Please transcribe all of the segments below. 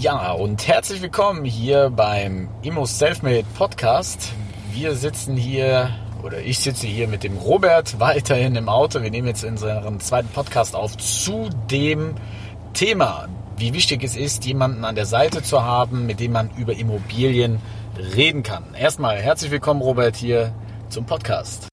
Ja, und herzlich willkommen hier beim Immo Selfmade Podcast. Wir sitzen hier, oder ich sitze hier mit dem Robert weiterhin im Auto. Wir nehmen jetzt unseren zweiten Podcast auf zu dem Thema, wie wichtig es ist, jemanden an der Seite zu haben, mit dem man über Immobilien reden kann. Erstmal herzlich willkommen, Robert, hier zum Podcast.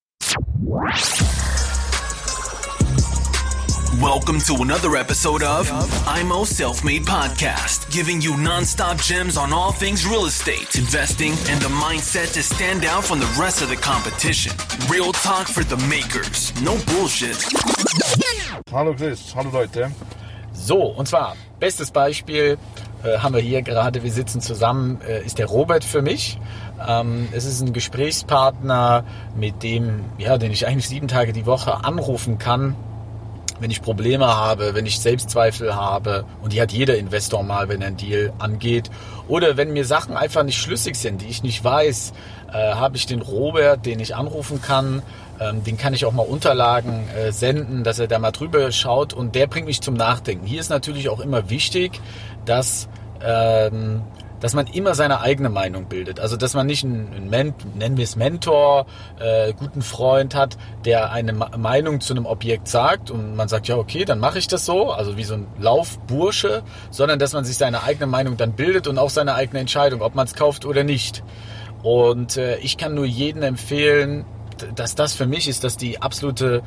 Welcome to another episode of IMO Self Made Podcast, giving you non-stop gems on all things real estate, investing, and the mindset to stand out from the rest of the competition. Real talk for the makers, no bullshit. Hallo Chris, hallo Leute. So, und zwar, bestes Beispiel äh, haben wir hier gerade, wir sitzen zusammen, äh, ist der Robert für mich. Ähm, es ist ein Gesprächspartner, mit dem, ja, den ich eigentlich sieben Tage die Woche anrufen kann, wenn ich Probleme habe, wenn ich Selbstzweifel habe, und die hat jeder Investor mal, wenn er einen Deal angeht, oder wenn mir Sachen einfach nicht schlüssig sind, die ich nicht weiß, äh, habe ich den Robert, den ich anrufen kann, ähm, den kann ich auch mal Unterlagen äh, senden, dass er da mal drüber schaut und der bringt mich zum Nachdenken. Hier ist natürlich auch immer wichtig, dass ähm, dass man immer seine eigene Meinung bildet. Also dass man nicht einen, einen nennen wir es Mentor, äh, guten Freund hat, der eine Meinung zu einem Objekt sagt und man sagt, ja okay, dann mache ich das so, also wie so ein Laufbursche, sondern dass man sich seine eigene Meinung dann bildet und auch seine eigene Entscheidung, ob man es kauft oder nicht. Und äh, ich kann nur jedem empfehlen, dass das für mich ist, dass die absolute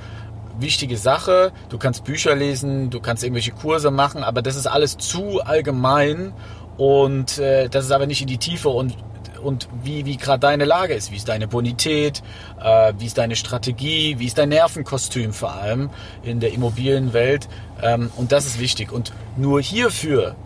wichtige Sache. Du kannst Bücher lesen, du kannst irgendwelche Kurse machen, aber das ist alles zu allgemein und äh, das ist aber nicht in die Tiefe und und wie, wie gerade deine Lage ist, wie ist deine Bonität, äh, wie ist deine Strategie, wie ist dein Nervenkostüm vor allem in der Immobilienwelt. Ähm, und das ist wichtig. Und nur hierfür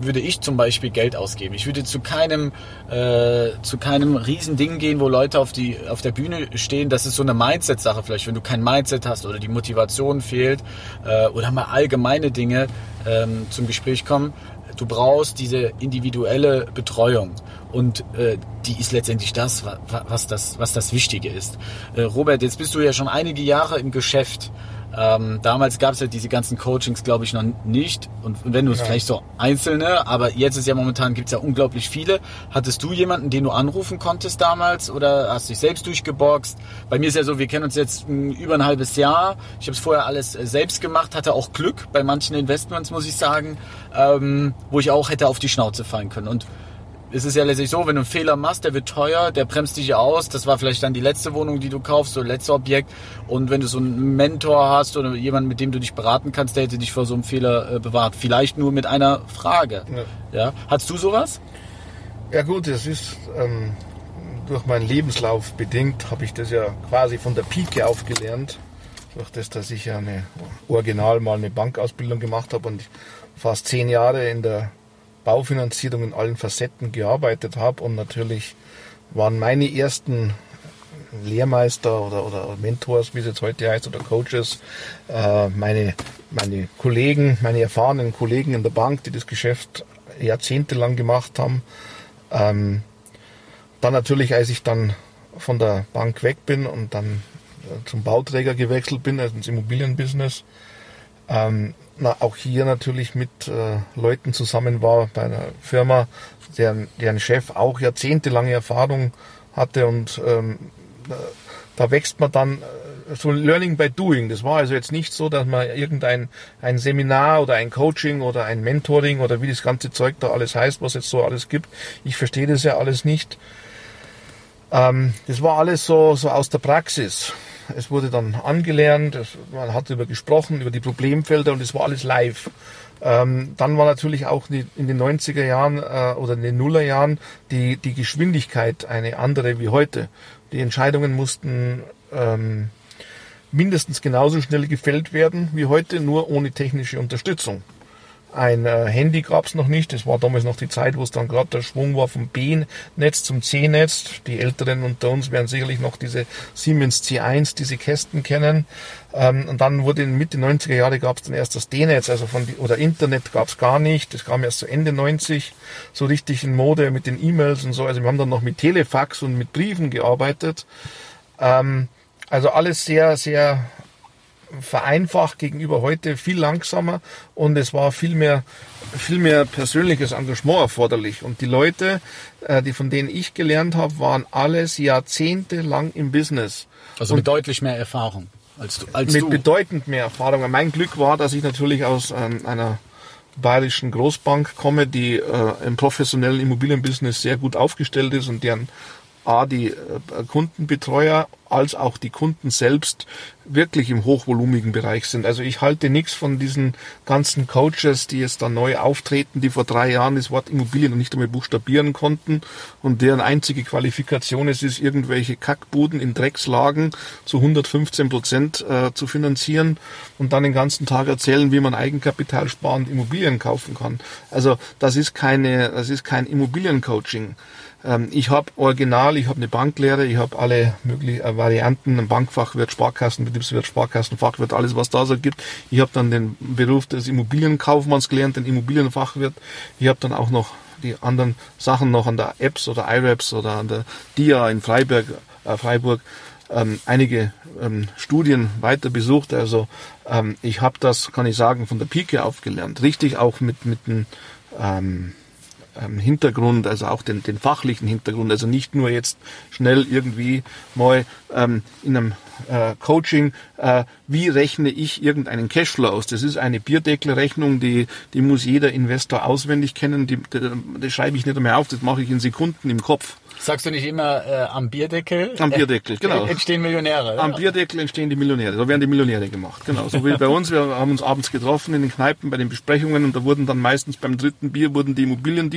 würde ich zum Beispiel Geld ausgeben. Ich würde zu keinem, äh, zu keinem Riesending gehen, wo Leute auf, die, auf der Bühne stehen. Das ist so eine Mindset-Sache vielleicht, wenn du kein Mindset hast oder die Motivation fehlt äh, oder mal allgemeine Dinge ähm, zum Gespräch kommen. Du brauchst diese individuelle Betreuung und äh, die ist letztendlich das, was das, was das Wichtige ist. Äh, Robert, jetzt bist du ja schon einige Jahre im Geschäft. Ähm, damals gab es ja diese ganzen Coachings, glaube ich, noch nicht. Und wenn du es ja. vielleicht so einzelne, aber jetzt ist ja momentan gibt es ja unglaublich viele. Hattest du jemanden, den du anrufen konntest damals oder hast du dich selbst durchgeboxt? Bei mir ist ja so, wir kennen uns jetzt hm, über ein halbes Jahr. Ich habe es vorher alles äh, selbst gemacht, hatte auch Glück bei manchen Investments, muss ich sagen, ähm, wo ich auch hätte auf die Schnauze fallen können. Und es ist ja letztlich so, wenn du einen Fehler machst, der wird teuer, der bremst dich aus. Das war vielleicht dann die letzte Wohnung, die du kaufst, so letzte Objekt. Und wenn du so einen Mentor hast oder jemanden, mit dem du dich beraten kannst, der hätte dich vor so einem Fehler äh, bewahrt. Vielleicht nur mit einer Frage. Ja. ja. Hast du sowas? Ja gut, das ist ähm, durch meinen Lebenslauf bedingt, habe ich das ja quasi von der Pike aufgelernt. Durch das, dass ich ja eine original mal eine Bankausbildung gemacht habe und fast zehn Jahre in der Baufinanzierung in allen Facetten gearbeitet habe und natürlich waren meine ersten Lehrmeister oder, oder Mentors, wie es jetzt heute heißt, oder Coaches, äh, meine, meine Kollegen, meine erfahrenen Kollegen in der Bank, die das Geschäft jahrzehntelang gemacht haben. Ähm, dann natürlich, als ich dann von der Bank weg bin und dann äh, zum Bauträger gewechselt bin, also ins Immobilienbusiness, ähm, na, auch hier natürlich mit äh, Leuten zusammen war bei einer Firma, deren, deren Chef auch jahrzehntelange Erfahrung hatte und ähm, da wächst man dann äh, so Learning by Doing. Das war also jetzt nicht so, dass man irgendein ein Seminar oder ein Coaching oder ein Mentoring oder wie das ganze Zeug da alles heißt, was jetzt so alles gibt. Ich verstehe das ja alles nicht. Ähm, das war alles so, so aus der Praxis. Es wurde dann angelernt, es, man hat darüber gesprochen, über die Problemfelder und es war alles live. Ähm, dann war natürlich auch die, in den 90er Jahren äh, oder in den Nullerjahren die, die Geschwindigkeit eine andere wie heute. Die Entscheidungen mussten ähm, mindestens genauso schnell gefällt werden wie heute, nur ohne technische Unterstützung. Ein äh, Handy gab's noch nicht. Das war damals noch die Zeit, wo es dann gerade der Schwung war vom B-Netz zum C-Netz. Die Älteren unter uns werden sicherlich noch diese Siemens C1, diese Kästen kennen. Ähm, und dann wurde in Mitte 90er Jahre gab's dann erst das D-Netz, also von oder Internet gab's gar nicht. Das kam erst so Ende 90 so richtig in Mode mit den E-Mails und so. Also wir haben dann noch mit Telefax und mit Briefen gearbeitet. Ähm, also alles sehr, sehr vereinfacht gegenüber heute viel langsamer und es war viel mehr, viel mehr persönliches Engagement erforderlich. Und die Leute, äh, die von denen ich gelernt habe, waren alles jahrzehntelang im Business. Also mit deutlich mehr Erfahrung als du. Als mit du. bedeutend mehr Erfahrung. Mein Glück war, dass ich natürlich aus ähm, einer bayerischen Großbank komme, die äh, im professionellen Immobilienbusiness sehr gut aufgestellt ist und deren A, die äh, Kundenbetreuer als auch die Kunden selbst wirklich im hochvolumigen Bereich sind. Also ich halte nichts von diesen ganzen Coaches, die jetzt da neu auftreten, die vor drei Jahren das Wort Immobilien noch nicht einmal buchstabieren konnten und deren einzige Qualifikation es ist, irgendwelche Kackbuden in Dreckslagen zu 115 Prozent äh, zu finanzieren und dann den ganzen Tag erzählen, wie man eigenkapitalsparend Immobilien kaufen kann. Also das ist keine, das ist kein Immobiliencoaching. Ähm, ich habe original, ich habe eine Banklehre, ich habe alle möglichen äh, Varianten, Bankfachwirt, Sparkassen, Betriebswirt, Sparkassenfachwirt, alles was da so gibt. Ich habe dann den Beruf des Immobilienkaufmanns gelernt, den Immobilienfachwirt. Ich habe dann auch noch die anderen Sachen noch an der Apps oder iRaps oder an der DIA in Freiburg, äh, Freiburg ähm, einige ähm, Studien weiter besucht. Also ähm, ich habe das, kann ich sagen, von der Pike aufgelernt. Richtig auch mit, mit einem ähm, ähm, Hintergrund, also auch den, den fachlichen Hintergrund, also nicht nur jetzt schnell irgendwie mal ähm, in einem äh, Coaching, äh, wie rechne ich irgendeinen Cashflow aus? Das ist eine Bierdeckelrechnung, die, die muss jeder Investor auswendig kennen, die, die, die schreibe ich nicht mehr auf, das mache ich in Sekunden im Kopf. Sagst du nicht immer äh, am Bierdeckel? Am Bierdeckel, genau. Entstehen Millionäre. Am Bierdeckel entstehen die Millionäre. Da werden die Millionäre gemacht. Genau. So wie bei uns. Wir haben uns abends getroffen in den Kneipen bei den Besprechungen und da wurden dann meistens beim dritten Bier wurden die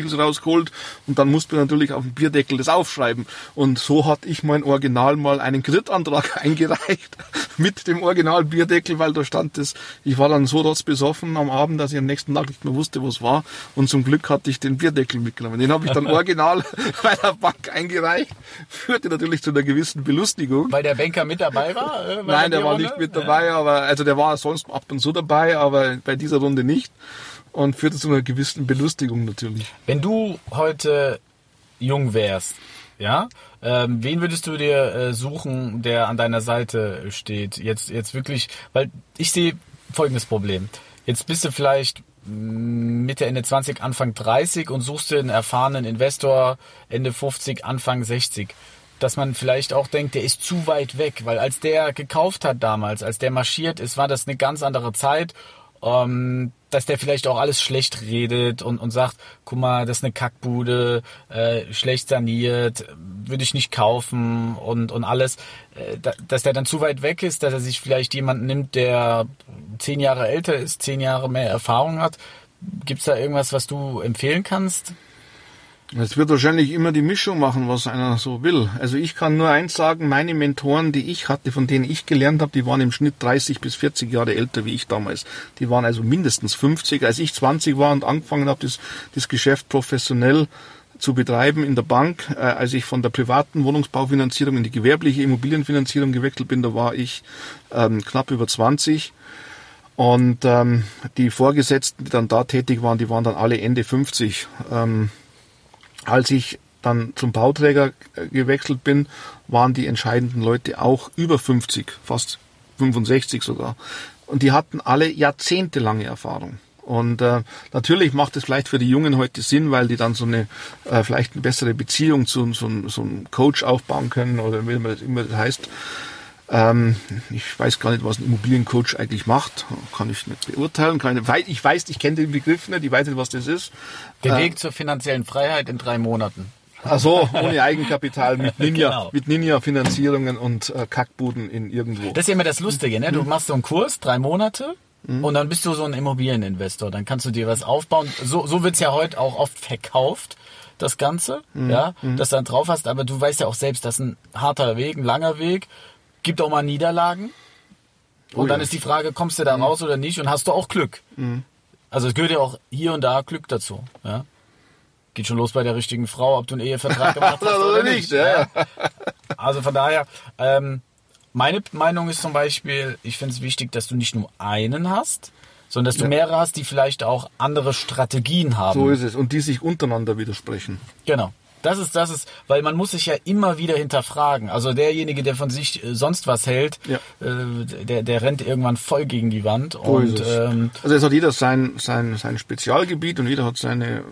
Immobiliendeals rausgeholt und dann mussten wir natürlich auf dem Bierdeckel das aufschreiben. Und so hatte ich mein Original mal einen Kreditantrag eingereicht mit dem Original Bierdeckel, weil da stand das. Ich war dann so rotzbesoffen am Abend, dass ich am nächsten Tag nicht mehr wusste, was war. Und zum Glück hatte ich den Bierdeckel mitgenommen. Den habe ich dann original bei der Bank eingereicht, führte natürlich zu einer gewissen Belustigung. Weil der Banker mit dabei war? Äh, Nein, der war nicht mit dabei, aber also der war sonst ab und zu dabei, aber bei dieser Runde nicht und führte zu einer gewissen Belustigung natürlich. Wenn du heute jung wärst, ja, ähm, wen würdest du dir äh, suchen, der an deiner Seite steht? Jetzt, jetzt wirklich, weil ich sehe folgendes Problem. Jetzt bist du vielleicht Mitte, Ende 20, Anfang 30 und suchst dir einen erfahrenen Investor Ende 50, Anfang 60. Dass man vielleicht auch denkt, der ist zu weit weg, weil als der gekauft hat damals, als der marschiert ist, war das eine ganz andere Zeit. Ähm, dass der vielleicht auch alles schlecht redet und, und sagt, guck mal, das ist eine Kackbude, äh, schlecht saniert, würde ich nicht kaufen und, und alles, äh, da, dass der dann zu weit weg ist, dass er sich vielleicht jemanden nimmt, der zehn Jahre älter ist, zehn Jahre mehr Erfahrung hat. Gibt's da irgendwas, was du empfehlen kannst? Es wird wahrscheinlich immer die Mischung machen, was einer so will. Also ich kann nur eins sagen, meine Mentoren, die ich hatte, von denen ich gelernt habe, die waren im Schnitt 30 bis 40 Jahre älter wie ich damals. Die waren also mindestens 50. Als ich 20 war und angefangen habe, das, das Geschäft professionell zu betreiben in der Bank, äh, als ich von der privaten Wohnungsbaufinanzierung in die gewerbliche Immobilienfinanzierung gewechselt bin, da war ich ähm, knapp über 20. Und ähm, die Vorgesetzten, die dann da tätig waren, die waren dann alle Ende 50. Ähm, als ich dann zum Bauträger äh, gewechselt bin, waren die entscheidenden Leute auch über 50, fast 65 sogar. Und die hatten alle jahrzehntelange Erfahrung. Und äh, natürlich macht es vielleicht für die Jungen heute Sinn, weil die dann so eine äh, vielleicht eine bessere Beziehung zu so, so einem Coach aufbauen können oder wie immer das heißt. Ähm, ich weiß gar nicht, was ein Immobiliencoach eigentlich macht. Kann ich nicht beurteilen. Kann ich, weiß, ich kenne den Begriff nicht, ich weiß nicht, was das ist. Der äh, Weg zur finanziellen Freiheit in drei Monaten. Ach so, ohne Eigenkapital, mit Ninja, genau. mit Ninja-Finanzierungen und äh, Kackbuden in irgendwo. Das ist ja immer das Lustige, ne? Du mhm. machst so einen Kurs, drei Monate, mhm. und dann bist du so ein Immobilieninvestor. Dann kannst du dir was aufbauen. So, so wird's ja heute auch oft verkauft, das Ganze, mhm. ja, mhm. dass du dann drauf hast. Aber du weißt ja auch selbst, das ist ein harter Weg, ein langer Weg gibt auch mal Niederlagen. Und oh, dann ja. ist die Frage, kommst du da mhm. raus oder nicht? Und hast du auch Glück? Mhm. Also es gehört ja auch hier und da Glück dazu. Ja? Geht schon los bei der richtigen Frau, ob du einen Ehevertrag gemacht hast oder nicht. Ja. Also von daher, ähm, meine Meinung ist zum Beispiel, ich finde es wichtig, dass du nicht nur einen hast, sondern dass du ja. mehrere hast, die vielleicht auch andere Strategien haben. So ist es. Und die sich untereinander widersprechen. Genau. Das ist, das ist, weil man muss sich ja immer wieder hinterfragen. Also derjenige, der von sich äh, sonst was hält, Ja. äh, der, der rennt irgendwann voll gegen die Wand. So und ähm, also es hat jeder sein, sein, sein Spezialgebiet und jeder hat seine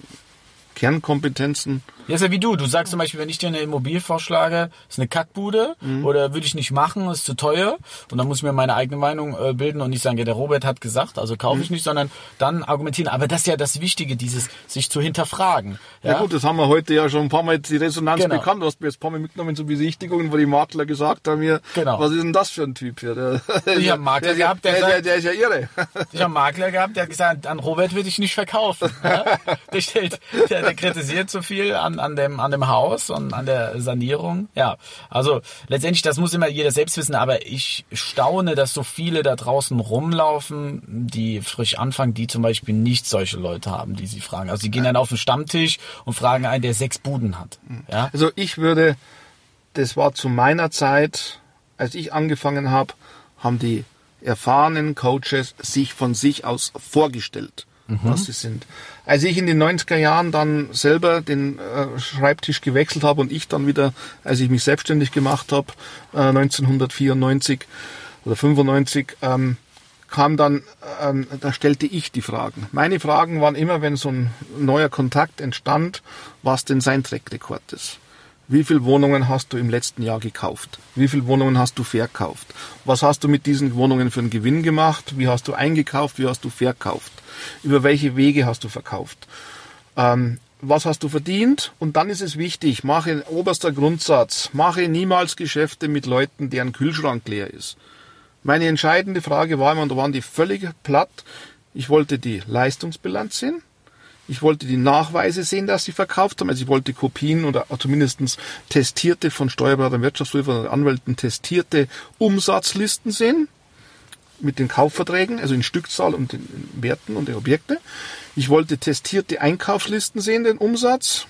Kernkompetenzen. Ja, ist ja wie du. Du sagst zum Beispiel, wenn ich dir eine Immobilie vorschlage, ist eine Kackbude Mhm. oder würde ich nicht machen, ist zu teuer. Und dann muss ich mir meine eigene Meinung äh, bilden und nicht sagen, ja, der Robert hat gesagt, also kaufe Mhm. ich nicht, sondern dann argumentieren. Aber das ist ja das Wichtige, dieses sich zu hinterfragen. Ja? gut, das haben wir heute ja schon ein paar Mal die Resonanz Genau. bekannt. Du hast mir jetzt ein paar Mal mitgenommen zu Besichtigungen, wo die Makler gesagt haben mir, Genau. was ist denn das für ein Typ hier? Der, Ich hab einen Makler der, gehabt, der der, sagt- der ist ja irre. Ich habe einen Makler gehabt, der hat gesagt, an Robert würde ich nicht verkaufen. Ja? Der, stellt, der, der kritisiert zu viel an, an, dem, an dem Haus und an der Sanierung. Ja, also letztendlich, das muss immer jeder selbst wissen, aber ich staune, dass so viele da draußen rumlaufen, die frisch anfangen, die zum Beispiel nicht solche Leute haben, die sie fragen. Also die gehen dann auf den Stammtisch und fragen einen, der sechs Buden hat. Ja? Also ich würde, das war zu meiner Zeit, als ich angefangen habe, haben die erfahrenen Coaches sich von sich aus vorgestellt, was sie sind. Als ich in den 90er Jahren dann selber den äh, Schreibtisch gewechselt habe und ich dann wieder, als ich mich selbstständig gemacht habe, äh, 1994 oder 95, ähm, kam dann, ähm, da stellte ich die Fragen. Meine Fragen waren immer, wenn so ein neuer Kontakt entstand, was denn sein Trackrekord ist. Wie viele Wohnungen hast du im letzten Jahr gekauft? Wie viele Wohnungen hast du verkauft? Was hast du mit diesen Wohnungen für einen Gewinn gemacht? Wie hast du eingekauft? Wie hast du verkauft? Über welche Wege hast du verkauft? Ähm, was hast du verdient? Und dann ist es wichtig, mache oberster Grundsatz, mache niemals Geschäfte mit Leuten, deren Kühlschrank leer ist. Meine entscheidende Frage war immer, und da waren die völlig platt, ich wollte die Leistungsbilanz sehen, ich wollte die Nachweise sehen, dass sie verkauft haben, also ich wollte Kopien oder zumindest testierte von Steuerberatern, Wirtschaftsprüfern oder Anwälten testierte Umsatzlisten sehen, mit den Kaufverträgen, also in Stückzahl und den Werten und den Objekte. Ich wollte testierte Einkaufslisten sehen, den Umsatz.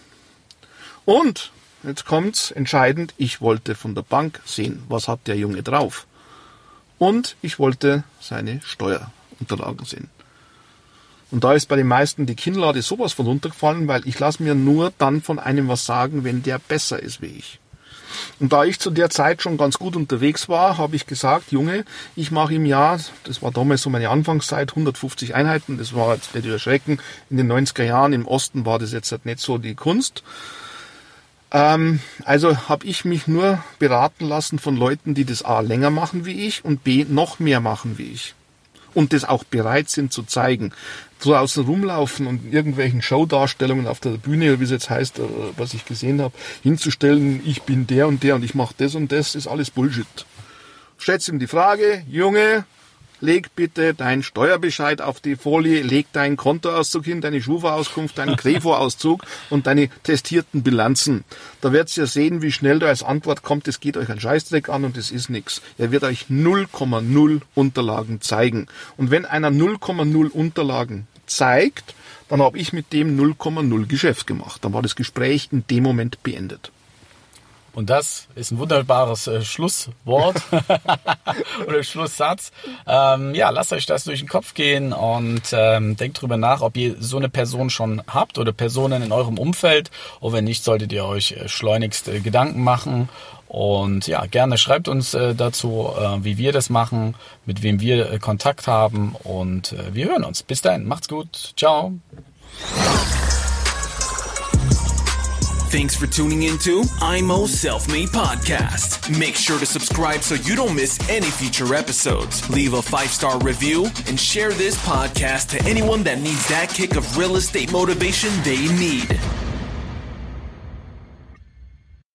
Und, jetzt kommt's, entscheidend, ich wollte von der Bank sehen, was hat der Junge drauf. Und ich wollte seine Steuerunterlagen sehen. Und da ist bei den meisten die Kinnlade sowas von runtergefallen, weil ich lasse mir nur dann von einem was sagen, wenn der besser ist wie ich. Und da ich zu der Zeit schon ganz gut unterwegs war, habe ich gesagt, Junge, ich mache im Jahr, das war damals so meine Anfangszeit, 150 Einheiten, das war jetzt nicht erschrecken, in den 90er Jahren im Osten war das jetzt halt nicht so die Kunst. Ähm, also habe ich mich nur beraten lassen von Leuten, die das A länger machen wie ich und B noch mehr machen wie ich. Und das auch bereit sind zu zeigen. Draußen rumlaufen und irgendwelchen Showdarstellungen auf der Bühne, wie es jetzt heißt, äh, was ich gesehen habe, hinzustellen, ich bin der und der und ich mache das und das, ist alles Bullshit. Stellt ihm die Frage, Junge, leg bitte deinen Steuerbescheid auf die Folie, leg deinen Kontoauszug hin, deine Schufa-Auskunft, deinen Krevo-Auszug und deine testierten Bilanzen. Da werdet ihr sehen, wie schnell da als Antwort kommt, es geht euch ein Scheißdreck an und es ist nix. Er wird euch 0,0 Unterlagen zeigen. Und wenn einer 0,0 Unterlagen zeigt, dann habe ich mit dem 0,0 Geschäft gemacht. Dann war das Gespräch in dem Moment beendet. Und das ist ein wunderbares äh, Schlusswort oder Schlusssatz. Ähm, ja, lasst euch das durch den Kopf gehen und ähm, denkt drüber nach, ob ihr so eine Person schon habt oder Personen in eurem Umfeld. Und wenn nicht, solltet ihr euch äh, schleunigst äh, Gedanken machen. Und ja, gerne schreibt uns äh, dazu, äh, wie wir das machen, mit wem wir äh, Kontakt haben. Und äh, wir hören uns. Bis dahin, macht's gut. Ciao. Thanks for tuning into IMO Self Made Podcast. Make sure to subscribe so you don't miss any future episodes. Leave a five star review and share this podcast to anyone that needs that kick of real estate motivation they need.